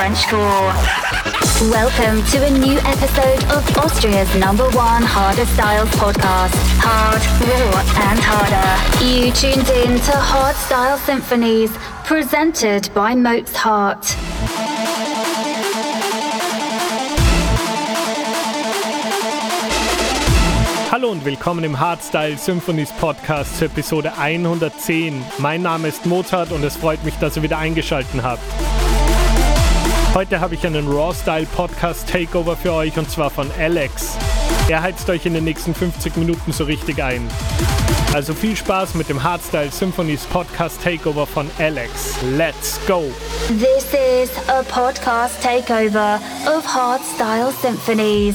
And Frenchcore. Welcome to a new episode of Austria's number one harder styles podcast. Hard, raw, and harder. You tuned in to Hard Style Symphonies, presented by Mozart. Hallo und willkommen im Hardstyle Symphonies Podcast zur Episode 110. Mein Name ist Mozart und es freut mich, dass ihr wieder eingeschaltet habt. Heute habe ich einen Raw Style Podcast Takeover für euch und zwar von Alex. Er heizt euch in den nächsten 50 Minuten so richtig ein. Also viel Spaß mit dem Hardstyle Symphonies Podcast Takeover von Alex. Let's go! This is a podcast takeover of Hard Style Symphonies.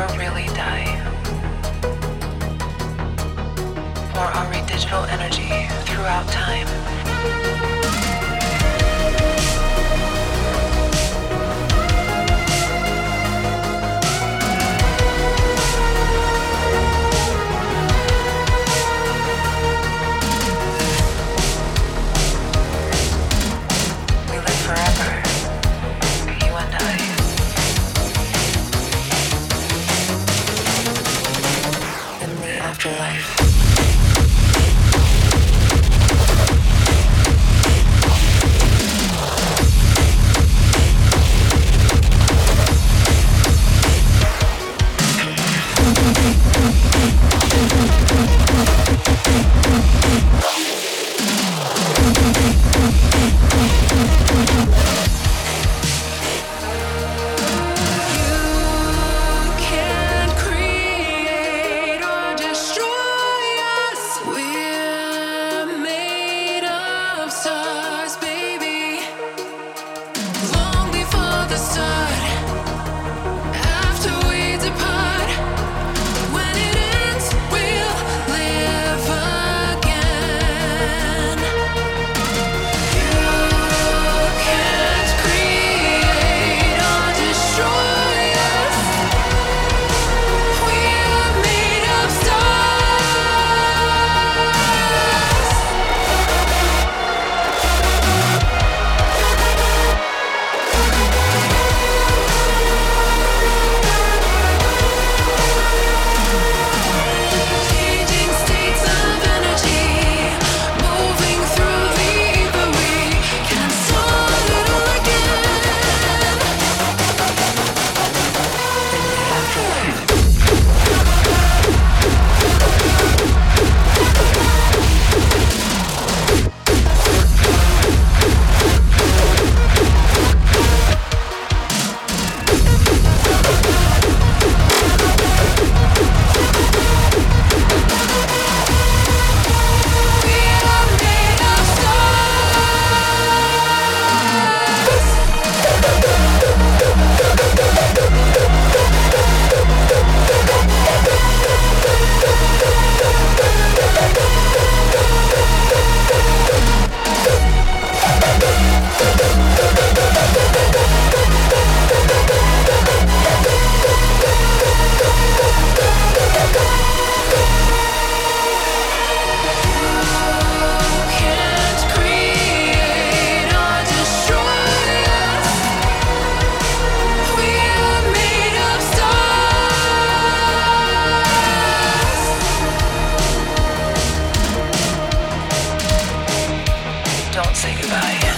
never really die. For our digital energy throughout time. Say goodbye.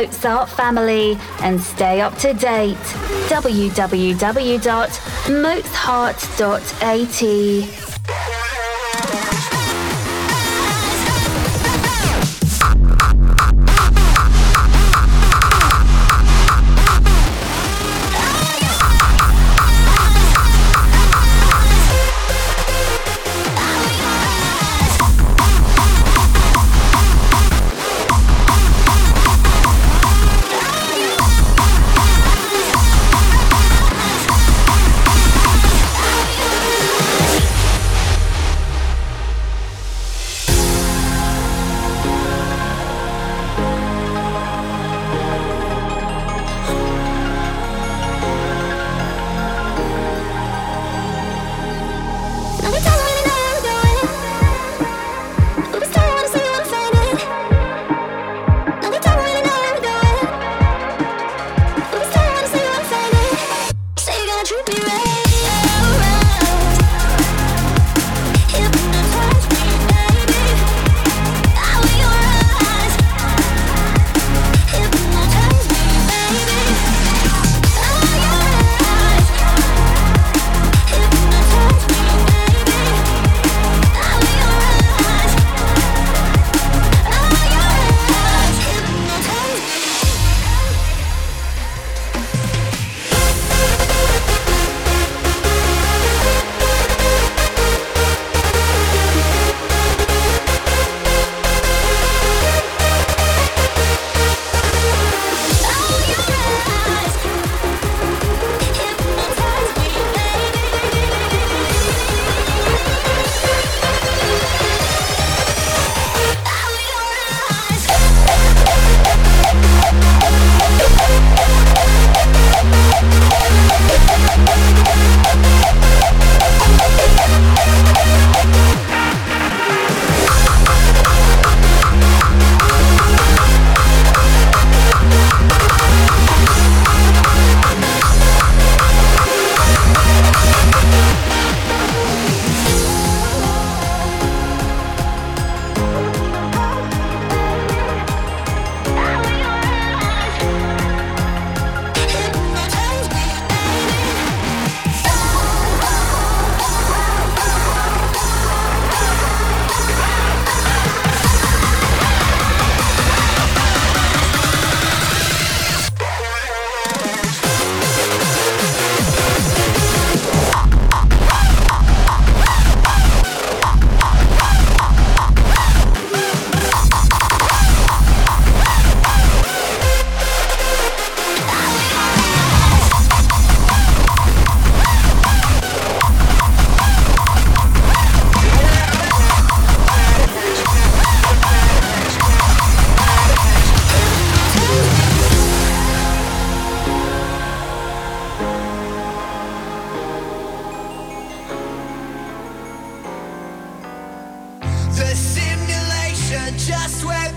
Mozart family and stay up to date. www.mozart.at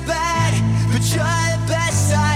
bad, but try the best I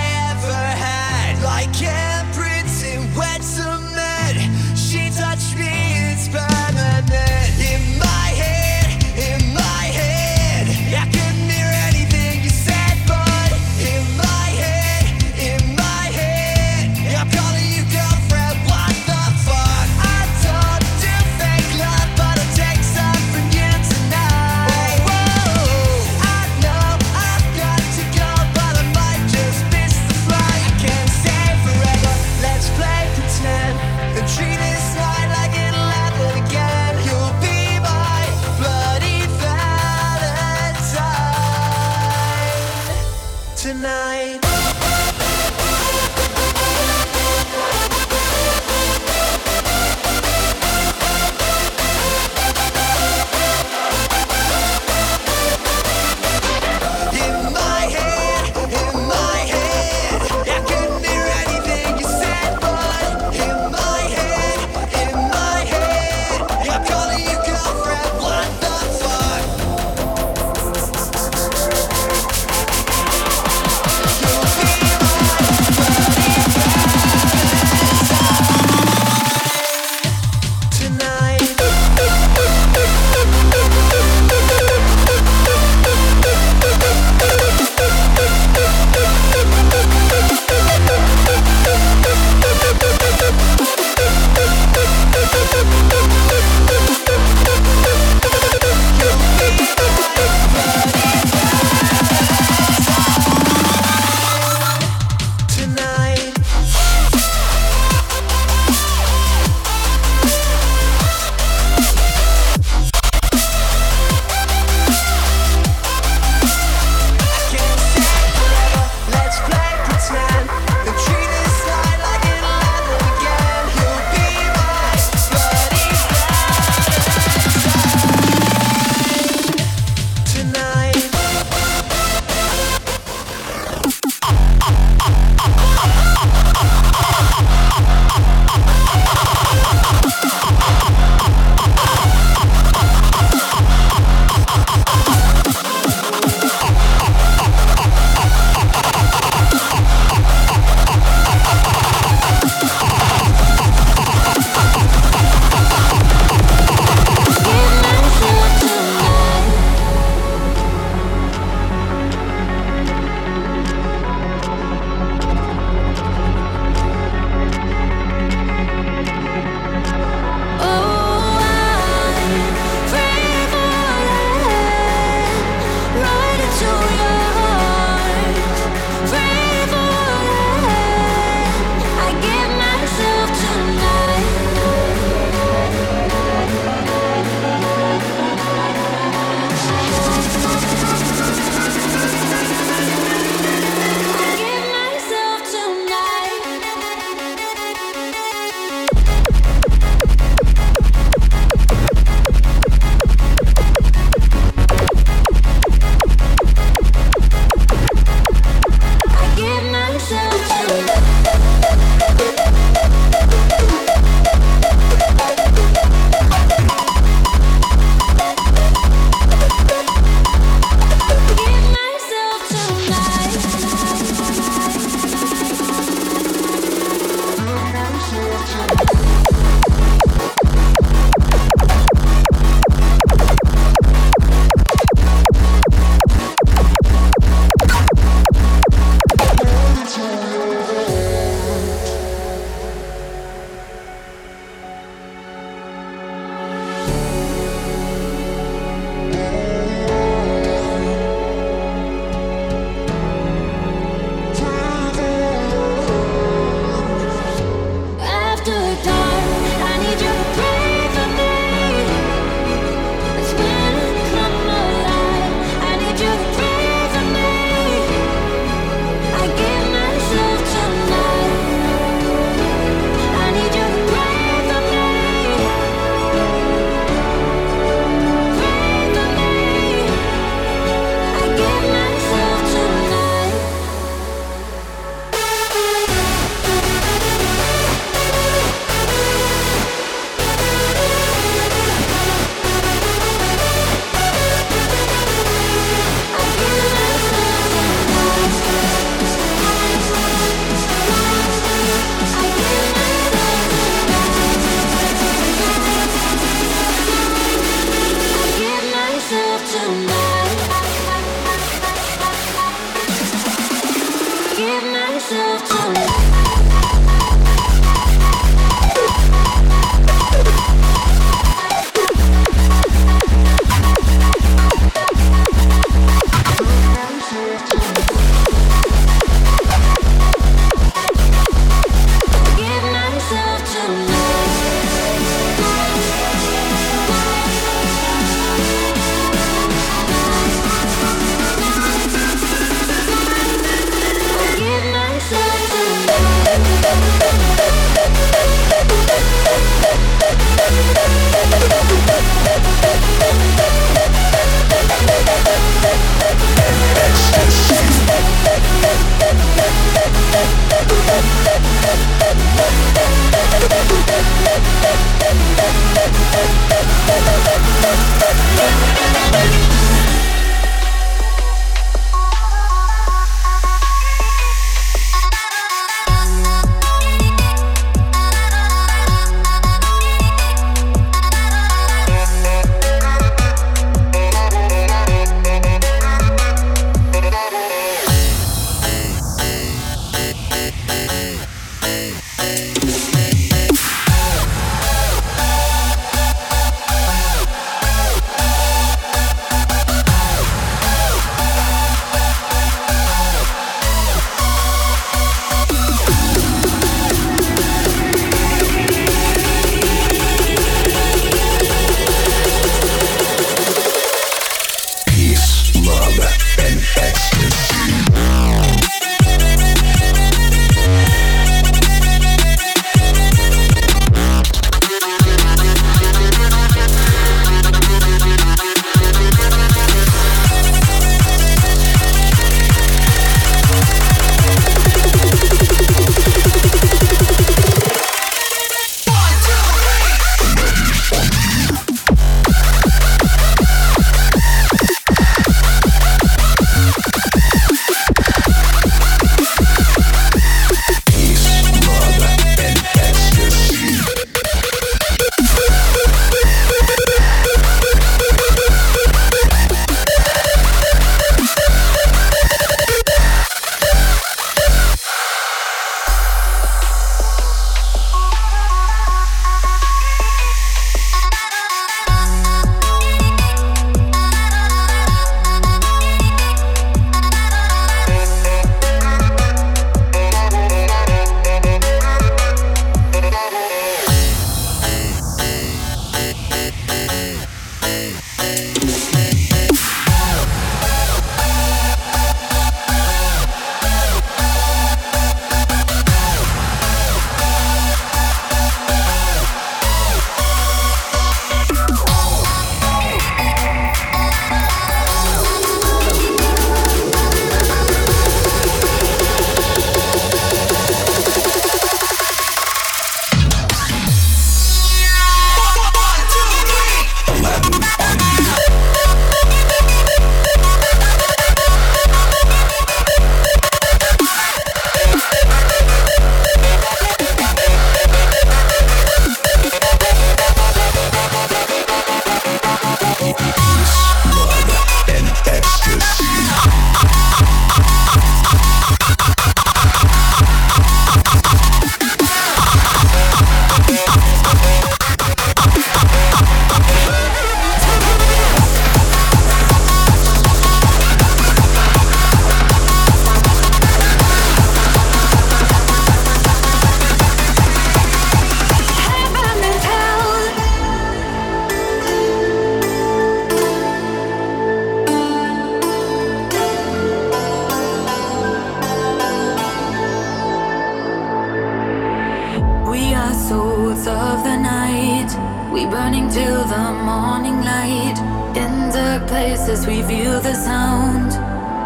souls of the night. We burning till the morning light. In dark places we feel the sound.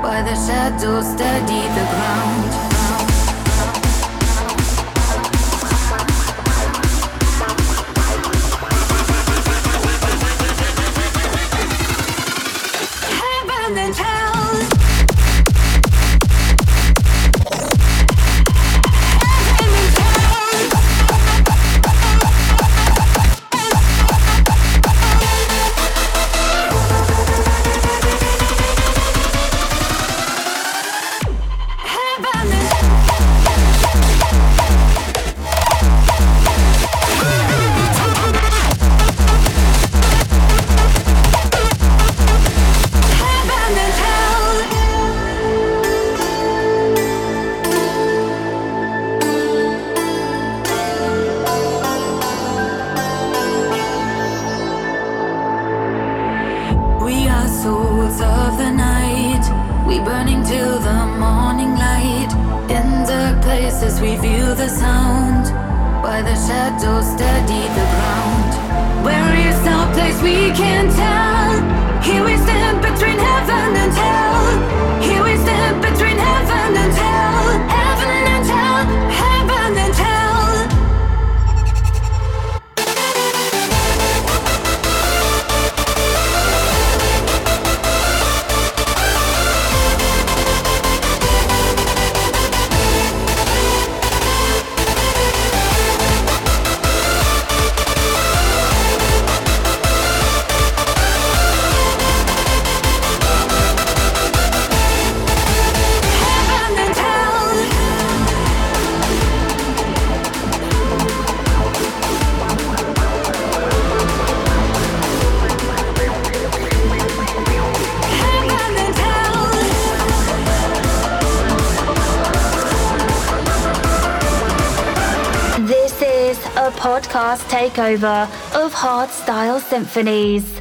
By the shadows steady the ground. Takeover of Hardstyle Symphonies.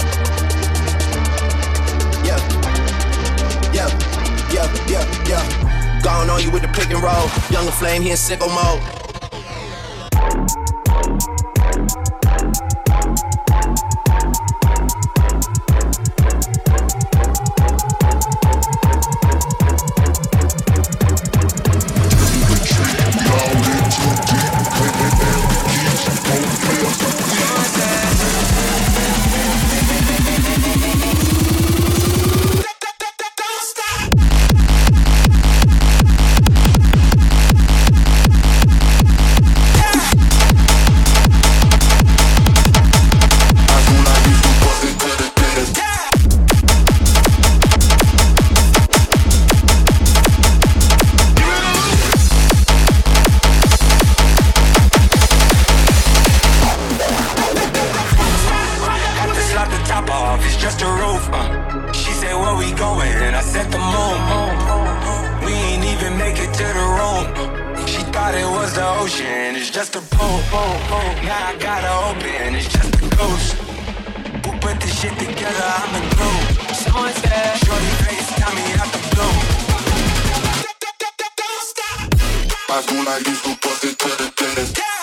Yeah. Yeah. Yeah. Gone on you with the pick and roll. Younger flame, he in sicko mode. Ocean, it's just a pool. Now I gotta open, it's just a ghost. Who put this shit together? I'm the glue. Someone said, Shorty face, tell me out the blue. High school, I used to bust it to the dentist.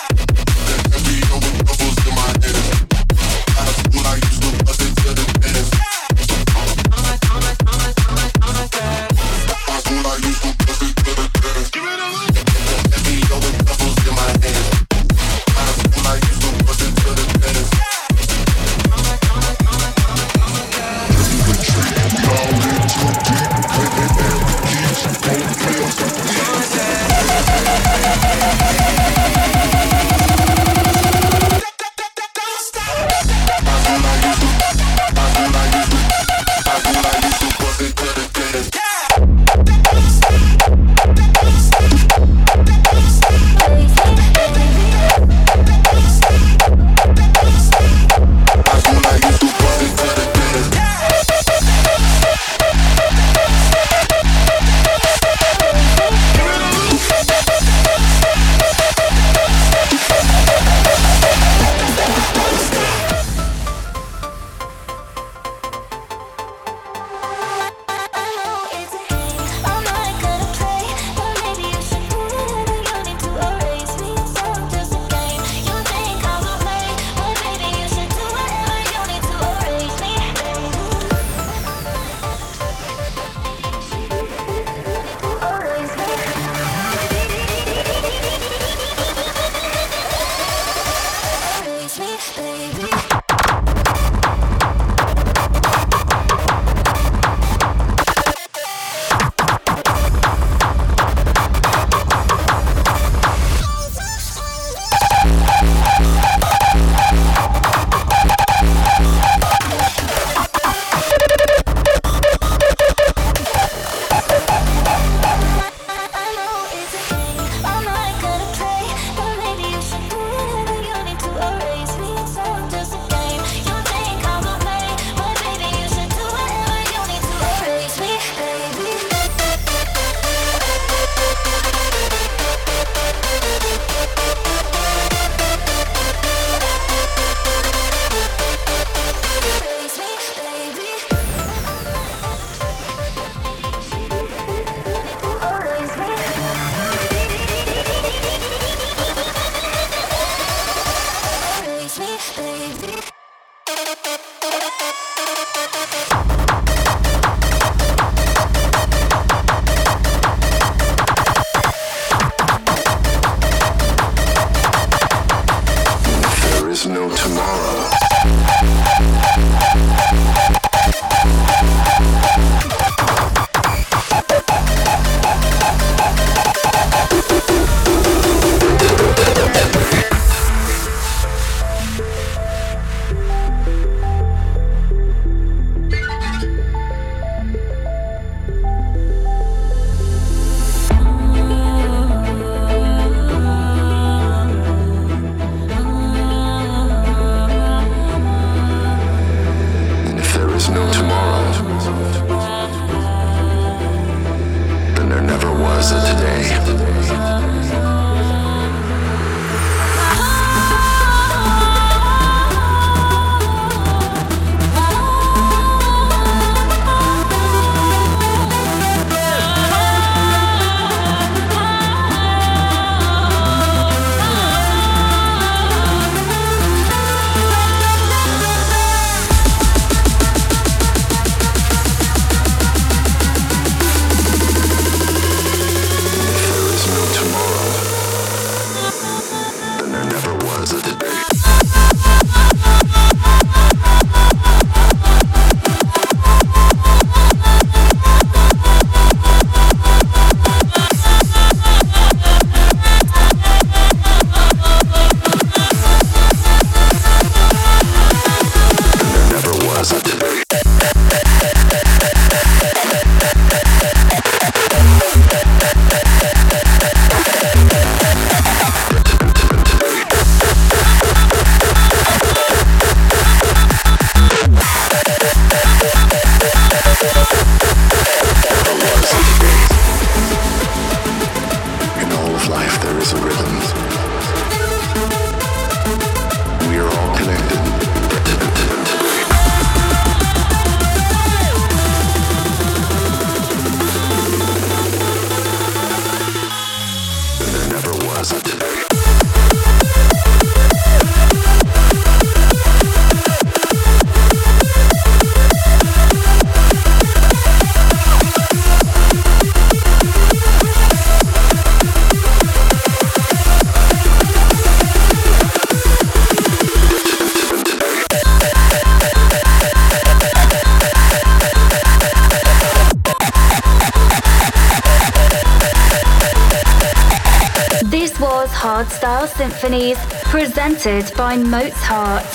By Mozart.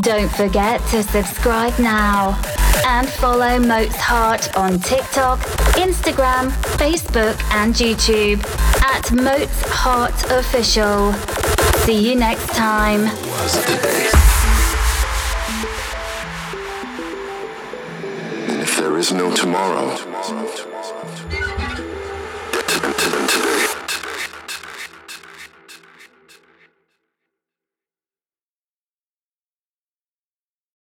Don't forget to subscribe now and follow Mozart on TikTok, Instagram, Facebook, and YouTube at Mozart Official. See you next time.